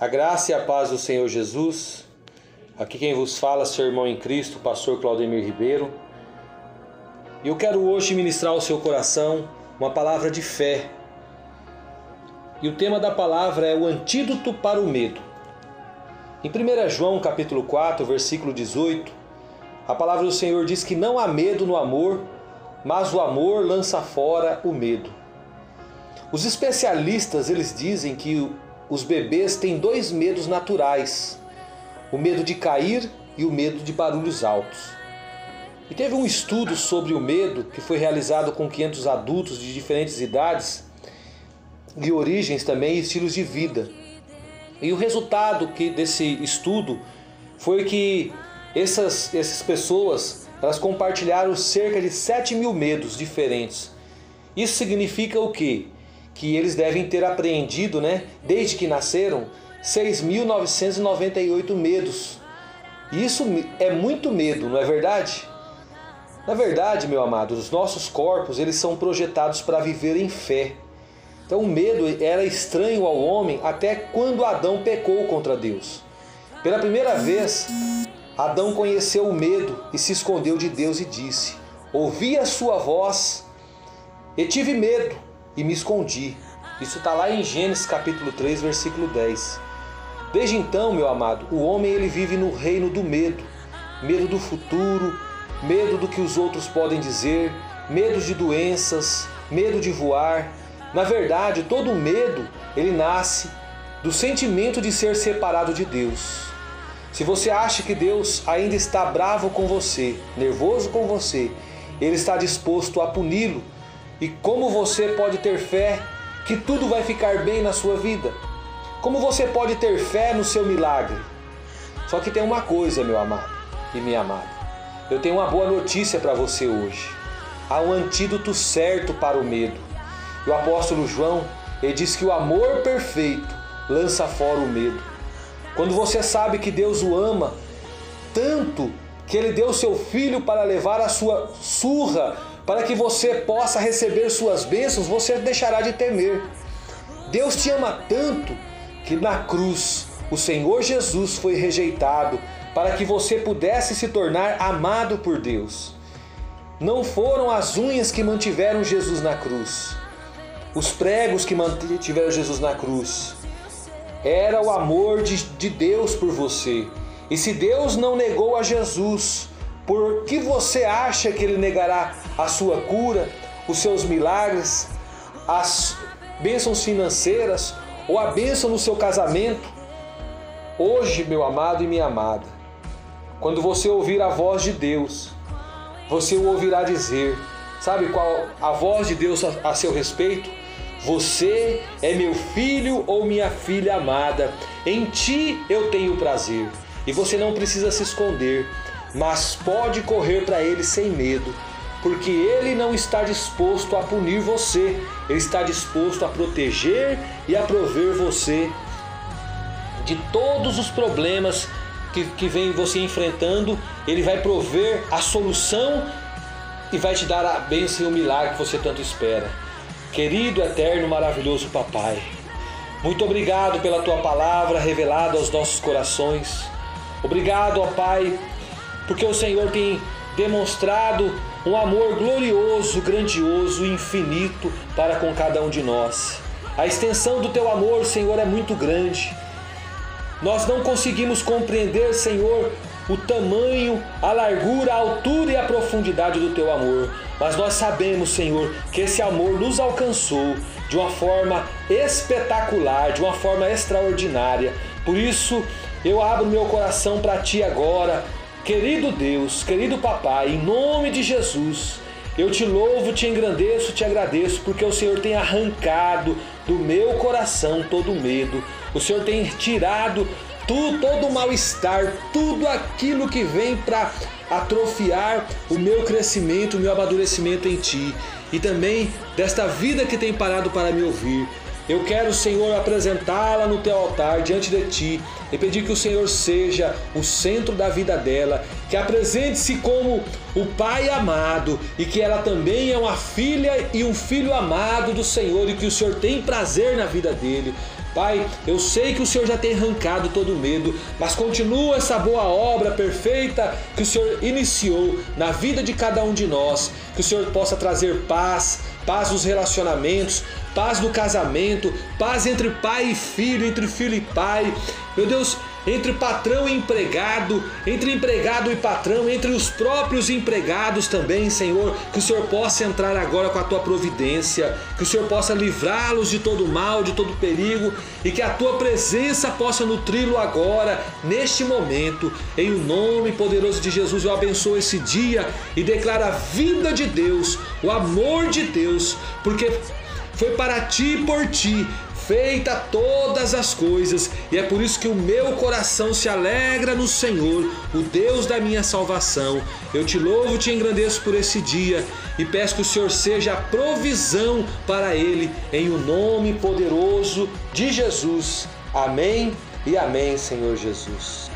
A graça e a paz do Senhor Jesus. Aqui quem vos fala, seu irmão em Cristo, pastor Claudemir Ribeiro. E eu quero hoje ministrar ao seu coração uma palavra de fé. E o tema da palavra é o antídoto para o medo. Em 1 João capítulo 4, versículo 18, a palavra do Senhor diz que não há medo no amor, mas o amor lança fora o medo. Os especialistas eles dizem que os bebês têm dois medos naturais: o medo de cair e o medo de barulhos altos. E teve um estudo sobre o medo que foi realizado com 500 adultos de diferentes idades e origens também e estilos de vida. E o resultado que desse estudo foi que essas, essas pessoas elas compartilharam cerca de 7 mil medos diferentes. Isso significa o quê? Que eles devem ter apreendido, né, desde que nasceram, 6.998 medos. Isso é muito medo, não é verdade? Na verdade, meu amado, os nossos corpos eles são projetados para viver em fé. Então o medo era estranho ao homem até quando Adão pecou contra Deus. Pela primeira vez, Adão conheceu o medo e se escondeu de Deus e disse: Ouvi a sua voz e tive medo e me escondi. Isso está lá em Gênesis capítulo 3, versículo 10. Desde então, meu amado, o homem ele vive no reino do medo, medo do futuro, medo do que os outros podem dizer, medo de doenças, medo de voar. Na verdade, todo medo ele nasce do sentimento de ser separado de Deus. Se você acha que Deus ainda está bravo com você, nervoso com você, ele está disposto a puni-lo e como você pode ter fé que tudo vai ficar bem na sua vida? Como você pode ter fé no seu milagre? Só que tem uma coisa, meu amado e minha amada. Eu tenho uma boa notícia para você hoje. Há um antídoto certo para o medo. O apóstolo João, ele diz que o amor perfeito lança fora o medo. Quando você sabe que Deus o ama tanto que ele deu seu filho para levar a sua surra para que você possa receber suas bênçãos, você deixará de temer. Deus te ama tanto que na cruz o Senhor Jesus foi rejeitado para que você pudesse se tornar amado por Deus. Não foram as unhas que mantiveram Jesus na cruz, os pregos que mantiveram Jesus na cruz. Era o amor de, de Deus por você. E se Deus não negou a Jesus, por que você acha que ele negará a sua cura, os seus milagres, as bênçãos financeiras ou a bênção no seu casamento? Hoje, meu amado e minha amada, quando você ouvir a voz de Deus, você o ouvirá dizer: Sabe qual a voz de Deus a, seu respeito? Você é meu filho ou minha filha amada, em ti eu tenho prazer. E você não precisa se esconder mas pode correr para ele sem medo, porque ele não está disposto a punir você, ele está disposto a proteger e a prover você de todos os problemas que, que vem você enfrentando, ele vai prover a solução e vai te dar a bênção e o milagre que você tanto espera. Querido, eterno, maravilhoso Papai, muito obrigado pela tua palavra revelada aos nossos corações. Obrigado, ó Pai, porque o Senhor tem demonstrado um amor glorioso, grandioso, infinito para com cada um de nós. A extensão do teu amor, Senhor, é muito grande. Nós não conseguimos compreender, Senhor, o tamanho, a largura, a altura e a profundidade do teu amor, mas nós sabemos, Senhor, que esse amor nos alcançou de uma forma espetacular, de uma forma extraordinária. Por isso, eu abro meu coração para ti agora, Querido Deus, querido Papai, em nome de Jesus, eu te louvo, te engrandeço, te agradeço, porque o Senhor tem arrancado do meu coração todo medo, o Senhor tem tirado tu, todo o mal-estar, tudo aquilo que vem para atrofiar o meu crescimento, o meu amadurecimento em Ti, e também desta vida que tem parado para me ouvir. Eu quero, Senhor, apresentá-la no teu altar diante de ti e pedir que o Senhor seja o centro da vida dela, que apresente-se como o Pai amado e que ela também é uma filha e um filho amado do Senhor e que o Senhor tem prazer na vida dele. Pai, eu sei que o Senhor já tem arrancado todo o medo, mas continua essa boa obra perfeita que o Senhor iniciou na vida de cada um de nós. Que o Senhor possa trazer paz, paz nos relacionamentos, paz no casamento, paz entre pai e filho, entre filho e pai. Meu Deus, entre patrão e empregado, entre empregado e patrão, entre os próprios empregados também, Senhor, que o Senhor possa entrar agora com a tua providência, que o Senhor possa livrá-los de todo mal, de todo perigo e que a tua presença possa nutri-lo agora, neste momento. Em o nome poderoso de Jesus, eu abençoo esse dia e declaro a vida de Deus, o amor de Deus, porque foi para ti e por ti feita todas as coisas, e é por isso que o meu coração se alegra no Senhor, o Deus da minha salvação. Eu te louvo, te engrandeço por esse dia e peço que o Senhor seja a provisão para ele, em o nome poderoso de Jesus. Amém e amém, Senhor Jesus.